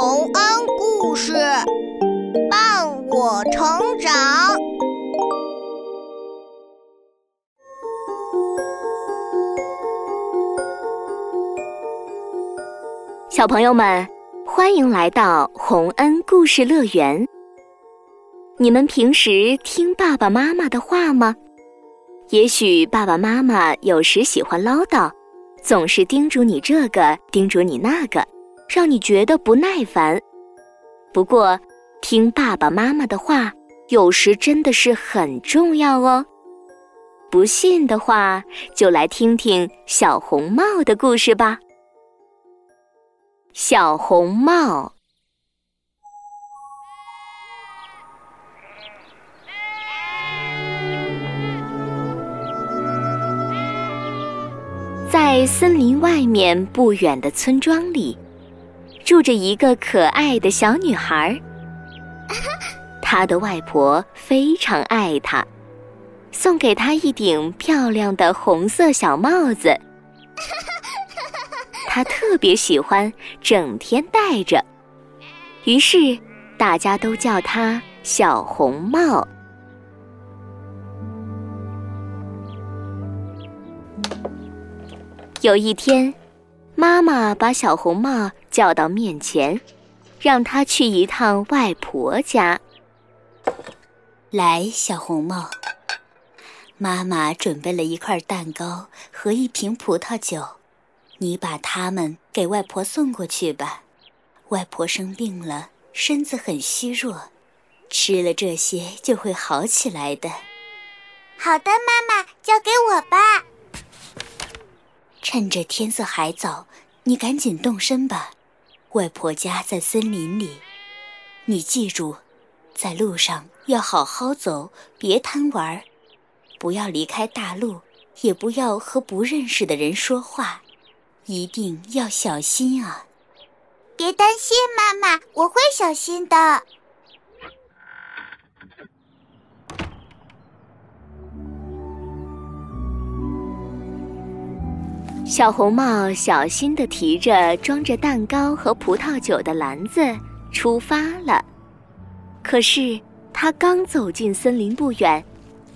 洪恩故事伴我成长。小朋友们，欢迎来到洪恩故事乐园。你们平时听爸爸妈妈的话吗？也许爸爸妈妈有时喜欢唠叨，总是叮嘱你这个，叮嘱你那个，让你觉得不耐烦。不过，听爸爸妈妈的话，有时真的是很重要哦。不信的话，就来听听小红帽的故事吧。小红帽。在森林外面不远的村庄里，住着一个可爱的小女孩。她的外婆非常爱她，送给她一顶漂亮的红色小帽子。她特别喜欢，整天戴着，于是大家都叫她小红帽。有一天，妈妈把小红帽叫到面前，让她去一趟外婆家。来，小红帽，妈妈准备了一块蛋糕和一瓶葡萄酒，你把它们给外婆送过去吧。外婆生病了，身子很虚弱，吃了这些就会好起来的。好的，妈妈，交给我吧。趁着天色还早，你赶紧动身吧。外婆家在森林里，你记住，在路上要好好走，别贪玩，不要离开大路，也不要和不认识的人说话，一定要小心啊！别担心，妈妈，我会小心的。小红帽小心地提着装着蛋糕和葡萄酒的篮子出发了。可是，他刚走进森林不远，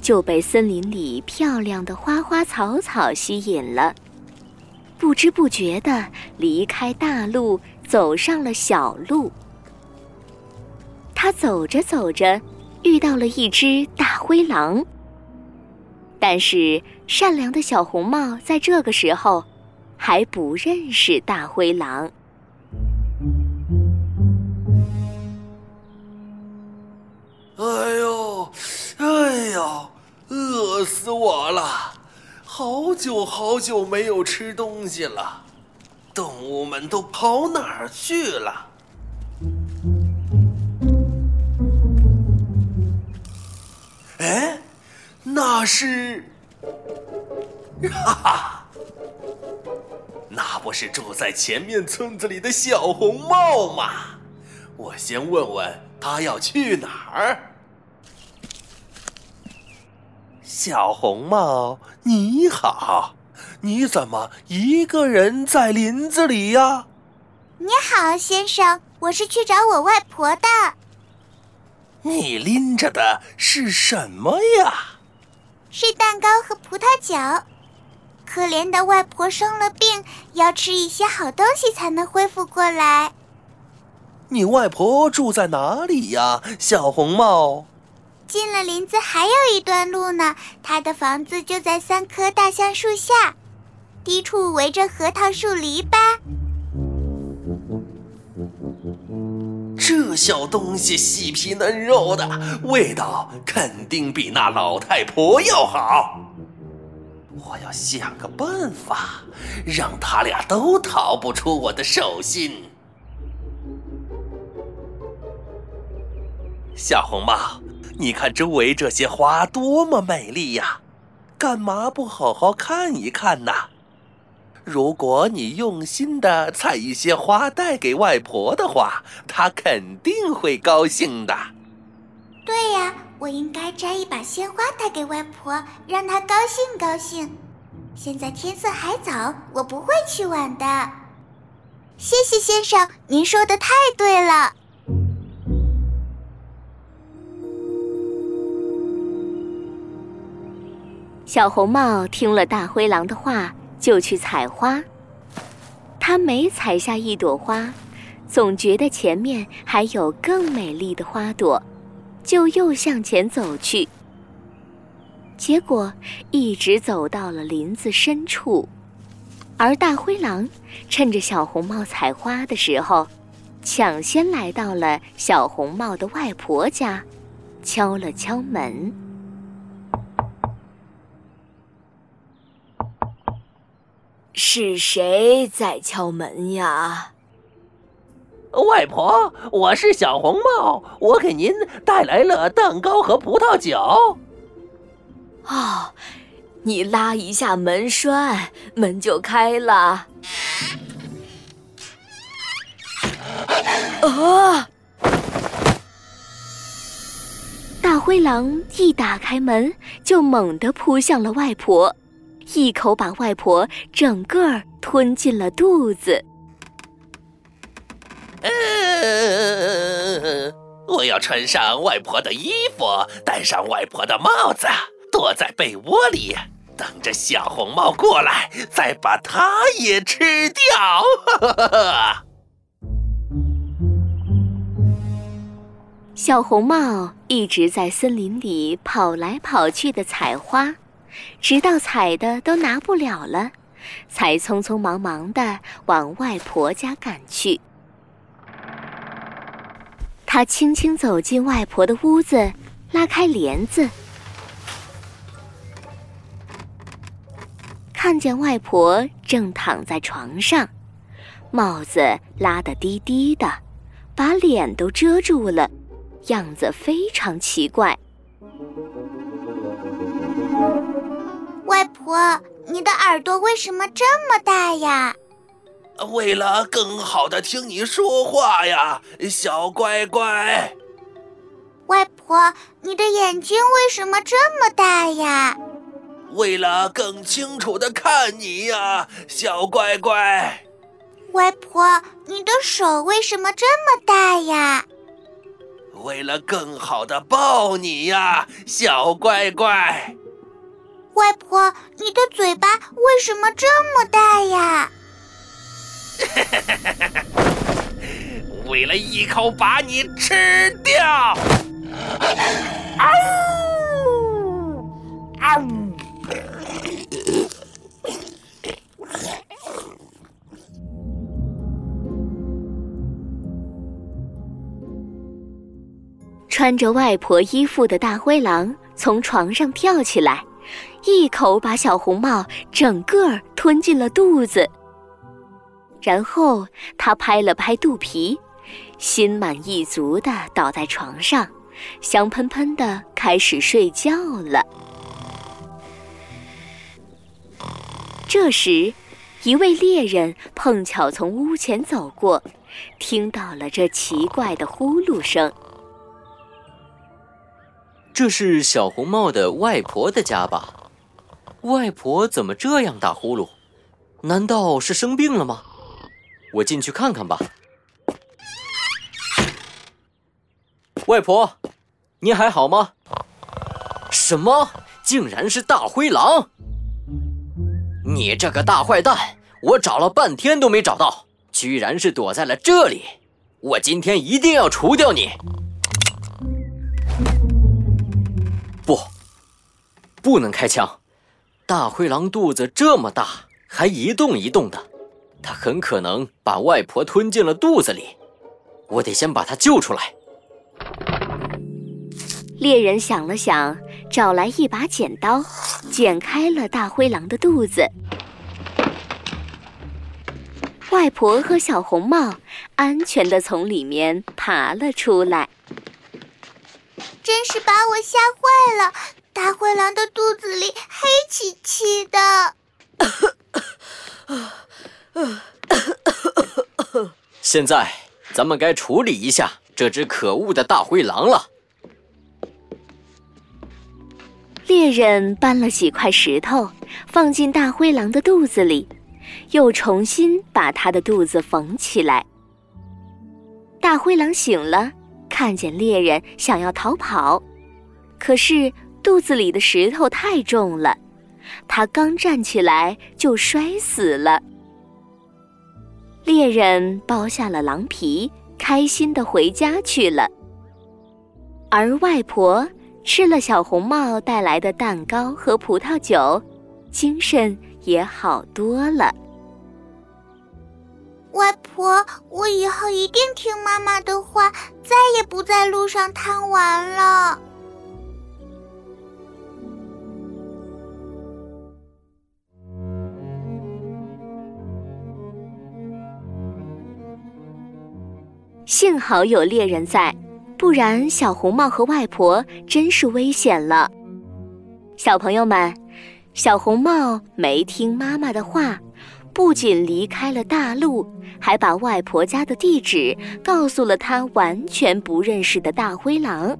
就被森林里漂亮的花花草草吸引了。不知不觉地离开大路，走上了小路。他走着走着，遇到了一只大灰狼。但是，善良的小红帽在这个时候还不认识大灰狼。哎呦，哎呦，饿死我了！好久好久没有吃东西了，动物们都跑哪儿去了？那是，哈哈，那不是住在前面村子里的小红帽吗？我先问问他要去哪儿。小红帽，你好，你怎么一个人在林子里呀？你好，先生，我是去找我外婆的。你拎着的是什么呀？是蛋糕和葡萄酒。可怜的外婆生了病，要吃一些好东西才能恢复过来。你外婆住在哪里呀，小红帽？进了林子还有一段路呢。她的房子就在三棵大橡树下，低处围着核桃树篱笆。小东西细皮嫩肉的，味道肯定比那老太婆要好。我要想个办法，让他俩都逃不出我的手心。小红帽，你看周围这些花多么美丽呀，干嘛不好好看一看呢？如果你用心的采一些花带给外婆的话，她肯定会高兴的。对呀，我应该摘一把鲜花带给外婆，让她高兴高兴。现在天色还早，我不会去晚的。谢谢先生，您说的太对了。小红帽听了大灰狼的话，就去采花。他每采下一朵花，总觉得前面还有更美丽的花朵，就又向前走去。结果一直走到了林子深处，而大灰狼趁着小红帽采花的时候，抢先来到了小红帽的外婆家，敲了敲门。是谁在敲门呀？外婆，我是小红帽，我给您带来了蛋糕和葡萄酒。哦，你拉一下门栓，门就开了。啊！大灰狼一打开门，就猛地扑向了外婆。一口把外婆整个吞进了肚子。我要穿上外婆的衣服，戴上外婆的帽子，躲在被窝里，等着小红帽过来，再把它也吃掉。小红帽一直在森林里跑来跑去的采花。直到采的都拿不了了，才匆匆忙忙的往外婆家赶去。他轻轻走进外婆的屋子，拉开帘子，看见外婆正躺在床上，帽子拉得低低的，把脸都遮住了，样子非常奇怪。外婆，你的耳朵为什么这么大呀？为了更好的听你说话呀，小乖乖。外婆，你的眼睛为什么这么大呀？为了更清楚的看你呀，小乖乖。外婆，你的手为什么这么大呀？为了更好的抱你呀，小乖乖。外婆，你的嘴巴为什么这么大呀？为了一口把你吃掉！啊呜！啊呜！穿着外婆衣服的大灰狼从床上跳起来。一口把小红帽整个吞进了肚子，然后他拍了拍肚皮，心满意足的倒在床上，香喷喷的开始睡觉了。这时，一位猎人碰巧从屋前走过，听到了这奇怪的呼噜声。这是小红帽的外婆的家吧？外婆怎么这样打呼噜？难道是生病了吗？我进去看看吧。外婆，你还好吗？什么？竟然是大灰狼！你这个大坏蛋！我找了半天都没找到，居然是躲在了这里！我今天一定要除掉你！不能开枪。大灰狼肚子这么大，还一动一动的，它很可能把外婆吞进了肚子里。我得先把它救出来。猎人想了想，找来一把剪刀，剪开了大灰狼的肚子。外婆和小红帽安全的从里面爬了出来。真是把我吓坏了！大灰狼的肚子里黑漆漆的。现在咱们该处理一下这只可恶的大灰狼了。猎人搬了几块石头，放进大灰狼的肚子里，又重新把它的肚子缝起来。大灰狼醒了，看见猎人想要逃跑，可是肚子里的石头太重了，他刚站起来就摔死了。猎人剥下了狼皮，开心的回家去了。而外婆吃了小红帽带来的蛋糕和葡萄酒，精神也好多了。外婆，我以后一定听妈妈的话，再也不在路上贪玩了。幸好有猎人在，不然小红帽和外婆真是危险了。小朋友们，小红帽没听妈妈的话，不仅离开了大路，还把外婆家的地址告诉了他完全不认识的大灰狼，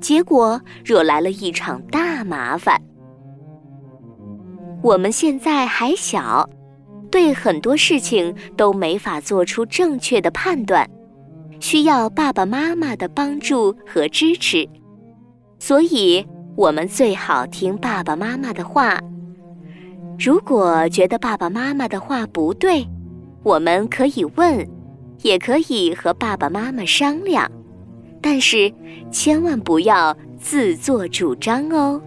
结果惹来了一场大麻烦。我们现在还小，对很多事情都没法做出正确的判断。需要爸爸妈妈的帮助和支持，所以我们最好听爸爸妈妈的话。如果觉得爸爸妈妈的话不对，我们可以问，也可以和爸爸妈妈商量，但是千万不要自作主张哦。